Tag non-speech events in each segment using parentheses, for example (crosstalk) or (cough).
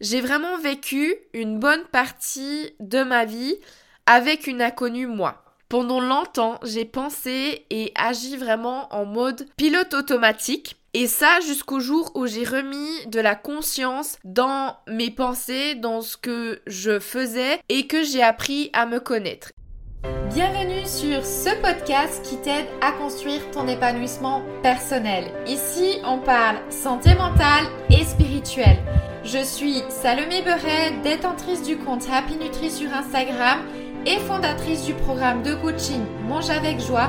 J'ai vraiment vécu une bonne partie de ma vie avec une inconnue moi. Pendant longtemps, j'ai pensé et agi vraiment en mode pilote automatique. Et ça jusqu'au jour où j'ai remis de la conscience dans mes pensées, dans ce que je faisais et que j'ai appris à me connaître. Bienvenue sur ce podcast qui t'aide à construire ton épanouissement personnel. Ici, on parle santé mentale et spirituelle. Je suis Salomé Beret, détentrice du compte Happy Nutri sur Instagram et fondatrice du programme de coaching Mange avec joie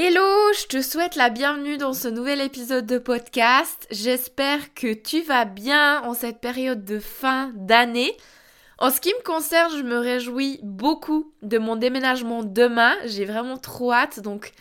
Hello, je te souhaite la bienvenue dans ce nouvel épisode de podcast. J'espère que tu vas bien en cette période de fin d'année. En ce qui me concerne, je me réjouis beaucoup de mon déménagement demain. J'ai vraiment trop hâte, donc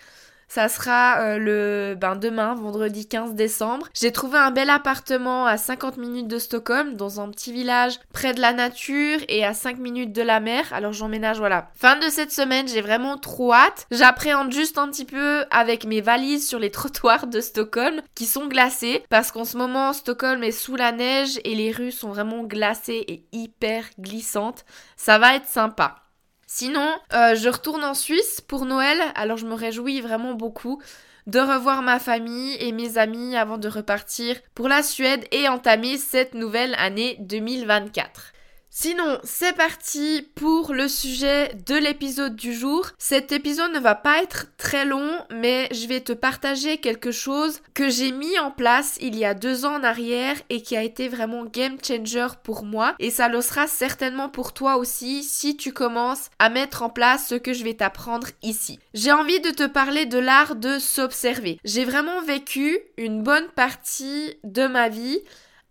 ça sera euh, le ben, demain, vendredi 15 décembre. J'ai trouvé un bel appartement à 50 minutes de Stockholm, dans un petit village près de la nature et à 5 minutes de la mer. Alors j'emménage, voilà. Fin de cette semaine, j'ai vraiment trop hâte. J'appréhende juste un petit peu avec mes valises sur les (laughs) trottoirs de Stockholm qui sont glacés parce qu'en ce moment, Stockholm est sous la neige et les rues sont vraiment glacées et hyper glissantes. Ça va être sympa. Sinon, euh, je retourne en Suisse pour Noël, alors je me réjouis vraiment beaucoup de revoir ma famille et mes amis avant de repartir pour la Suède et entamer cette nouvelle année 2024. Sinon, c'est parti pour le sujet de l'épisode du jour. Cet épisode ne va pas être très long, mais je vais te partager quelque chose que j'ai mis en place il y a deux ans en arrière et qui a été vraiment game changer pour moi. Et ça le sera certainement pour toi aussi si tu commences à mettre en place ce que je vais t'apprendre ici. J'ai envie de te parler de l'art de s'observer. J'ai vraiment vécu une bonne partie de ma vie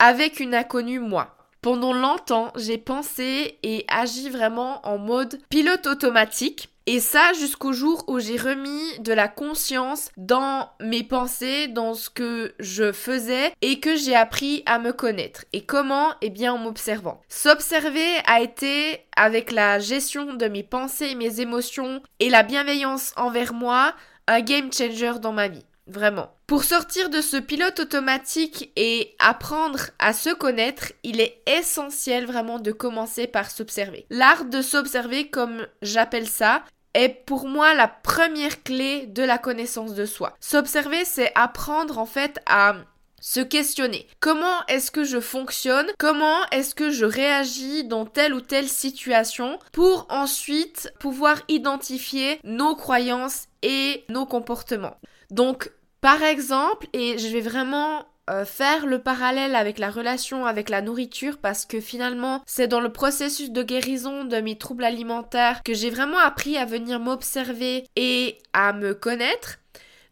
avec une inconnue moi. Pendant longtemps, j'ai pensé et agi vraiment en mode pilote automatique. Et ça jusqu'au jour où j'ai remis de la conscience dans mes pensées, dans ce que je faisais et que j'ai appris à me connaître. Et comment? Eh bien en m'observant. S'observer a été avec la gestion de mes pensées mes émotions et la bienveillance envers moi un game changer dans ma vie. Vraiment. Pour sortir de ce pilote automatique et apprendre à se connaître, il est essentiel vraiment de commencer par s'observer. L'art de s'observer, comme j'appelle ça, est pour moi la première clé de la connaissance de soi. S'observer, c'est apprendre en fait à se questionner. Comment est-ce que je fonctionne? Comment est-ce que je réagis dans telle ou telle situation pour ensuite pouvoir identifier nos croyances et nos comportements? Donc par exemple, et je vais vraiment euh, faire le parallèle avec la relation avec la nourriture parce que finalement c'est dans le processus de guérison de mes troubles alimentaires que j'ai vraiment appris à venir m'observer et à me connaître.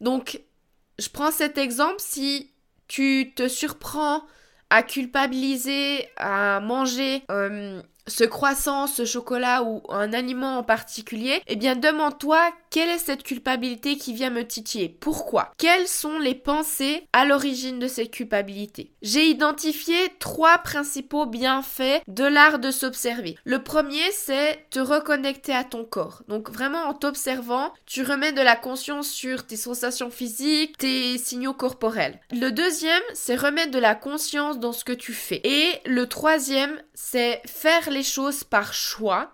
Donc je prends cet exemple si tu te surprends à culpabiliser, à manger euh, ce croissant, ce chocolat ou un aliment en particulier, eh bien demande-toi quelle est cette culpabilité qui vient me titiller Pourquoi? Quelles sont les pensées à l'origine de cette culpabilité? J'ai identifié trois principaux bienfaits de l'art de s'observer. Le premier, c'est te reconnecter à ton corps. Donc vraiment en t'observant, tu remets de la conscience sur tes sensations physiques, tes signaux corporels. Le deuxième, c'est remettre de la conscience dans ce que tu fais. Et le troisième, c'est faire les choses par choix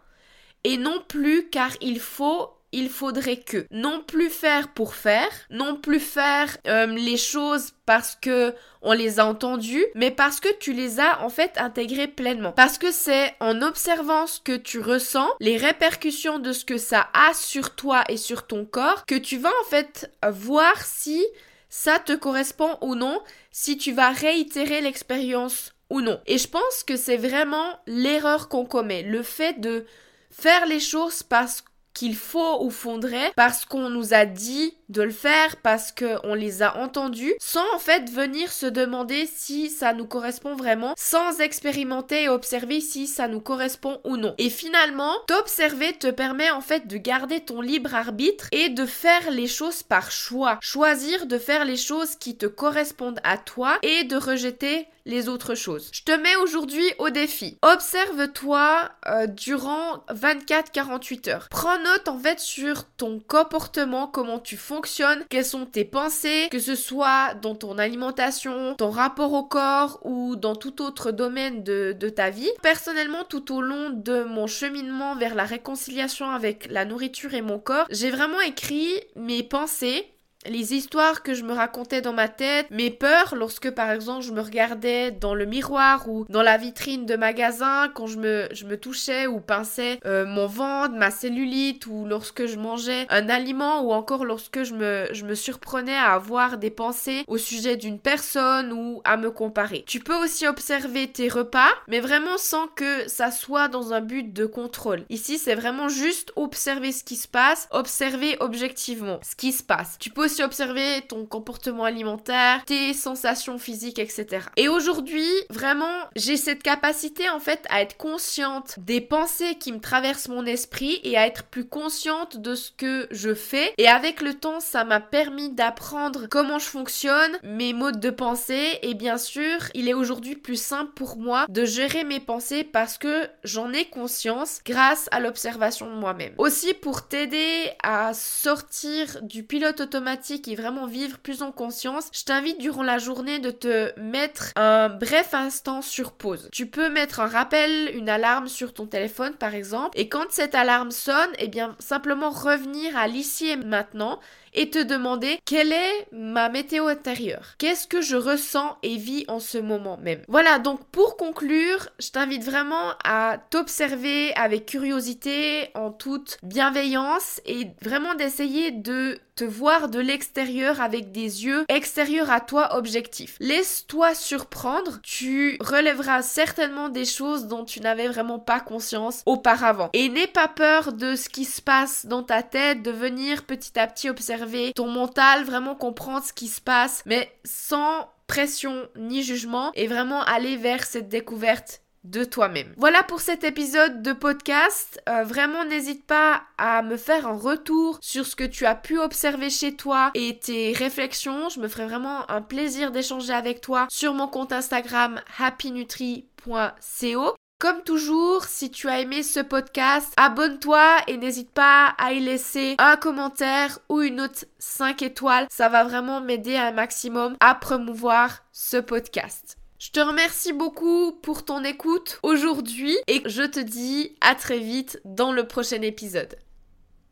et non plus car il faut il faudrait que non plus faire pour faire, non plus faire euh, les choses parce que on les a entendues, mais parce que tu les as en fait intégrées pleinement. Parce que c'est en observant ce que tu ressens, les répercussions de ce que ça a sur toi et sur ton corps, que tu vas en fait voir si ça te correspond ou non, si tu vas réitérer l'expérience ou non. Et je pense que c'est vraiment l'erreur qu'on commet, le fait de faire les choses parce qu'il faut ou faudrait parce qu'on nous a dit de le faire, parce qu'on les a entendus, sans en fait venir se demander si ça nous correspond vraiment, sans expérimenter et observer si ça nous correspond ou non. Et finalement, t'observer te permet en fait de garder ton libre arbitre et de faire les choses par choix. Choisir de faire les choses qui te correspondent à toi et de rejeter les autres choses. Je te mets aujourd'hui au défi. Observe-toi euh, durant 24-48 heures. Prends note en fait sur ton comportement, comment tu fonctionnes, quelles sont tes pensées, que ce soit dans ton alimentation, ton rapport au corps ou dans tout autre domaine de, de ta vie. Personnellement, tout au long de mon cheminement vers la réconciliation avec la nourriture et mon corps, j'ai vraiment écrit mes pensées les histoires que je me racontais dans ma tête, mes peurs lorsque par exemple je me regardais dans le miroir ou dans la vitrine de magasin quand je me, je me touchais ou pinçais euh, mon ventre, ma cellulite ou lorsque je mangeais un aliment ou encore lorsque je me, je me surprenais à avoir des pensées au sujet d'une personne ou à me comparer. Tu peux aussi observer tes repas mais vraiment sans que ça soit dans un but de contrôle. Ici c'est vraiment juste observer ce qui se passe, observer objectivement ce qui se passe. Tu peux observer ton comportement alimentaire, tes sensations physiques, etc. Et aujourd'hui, vraiment, j'ai cette capacité en fait à être consciente des pensées qui me traversent mon esprit et à être plus consciente de ce que je fais. Et avec le temps, ça m'a permis d'apprendre comment je fonctionne, mes modes de pensée et bien sûr, il est aujourd'hui plus simple pour moi de gérer mes pensées parce que j'en ai conscience grâce à l'observation de moi-même. Aussi pour t'aider à sortir du pilote automatique et vraiment vivre plus en conscience, je t'invite durant la journée de te mettre un bref instant sur pause. Tu peux mettre un rappel, une alarme sur ton téléphone par exemple, et quand cette alarme sonne, eh bien simplement revenir à l'ici et maintenant et te demander quelle est ma météo intérieure. Qu'est-ce que je ressens et vis en ce moment même? Voilà, donc pour conclure, je t'invite vraiment à t'observer avec curiosité, en toute bienveillance et vraiment d'essayer de te voir de l'extérieur avec des yeux extérieurs à toi objectifs. Laisse-toi surprendre, tu relèveras certainement des choses dont tu n'avais vraiment pas conscience auparavant. Et n'aie pas peur de ce qui se passe dans ta tête, de venir petit à petit observer ton mental, vraiment comprendre ce qui se passe, mais sans pression ni jugement et vraiment aller vers cette découverte de toi-même. Voilà pour cet épisode de podcast. Euh, vraiment, n'hésite pas à me faire un retour sur ce que tu as pu observer chez toi et tes réflexions. Je me ferai vraiment un plaisir d'échanger avec toi sur mon compte Instagram happynutri.co. Comme toujours, si tu as aimé ce podcast, abonne-toi et n'hésite pas à y laisser un commentaire ou une note 5 étoiles. Ça va vraiment m'aider un maximum à promouvoir ce podcast. Je te remercie beaucoup pour ton écoute aujourd'hui et je te dis à très vite dans le prochain épisode.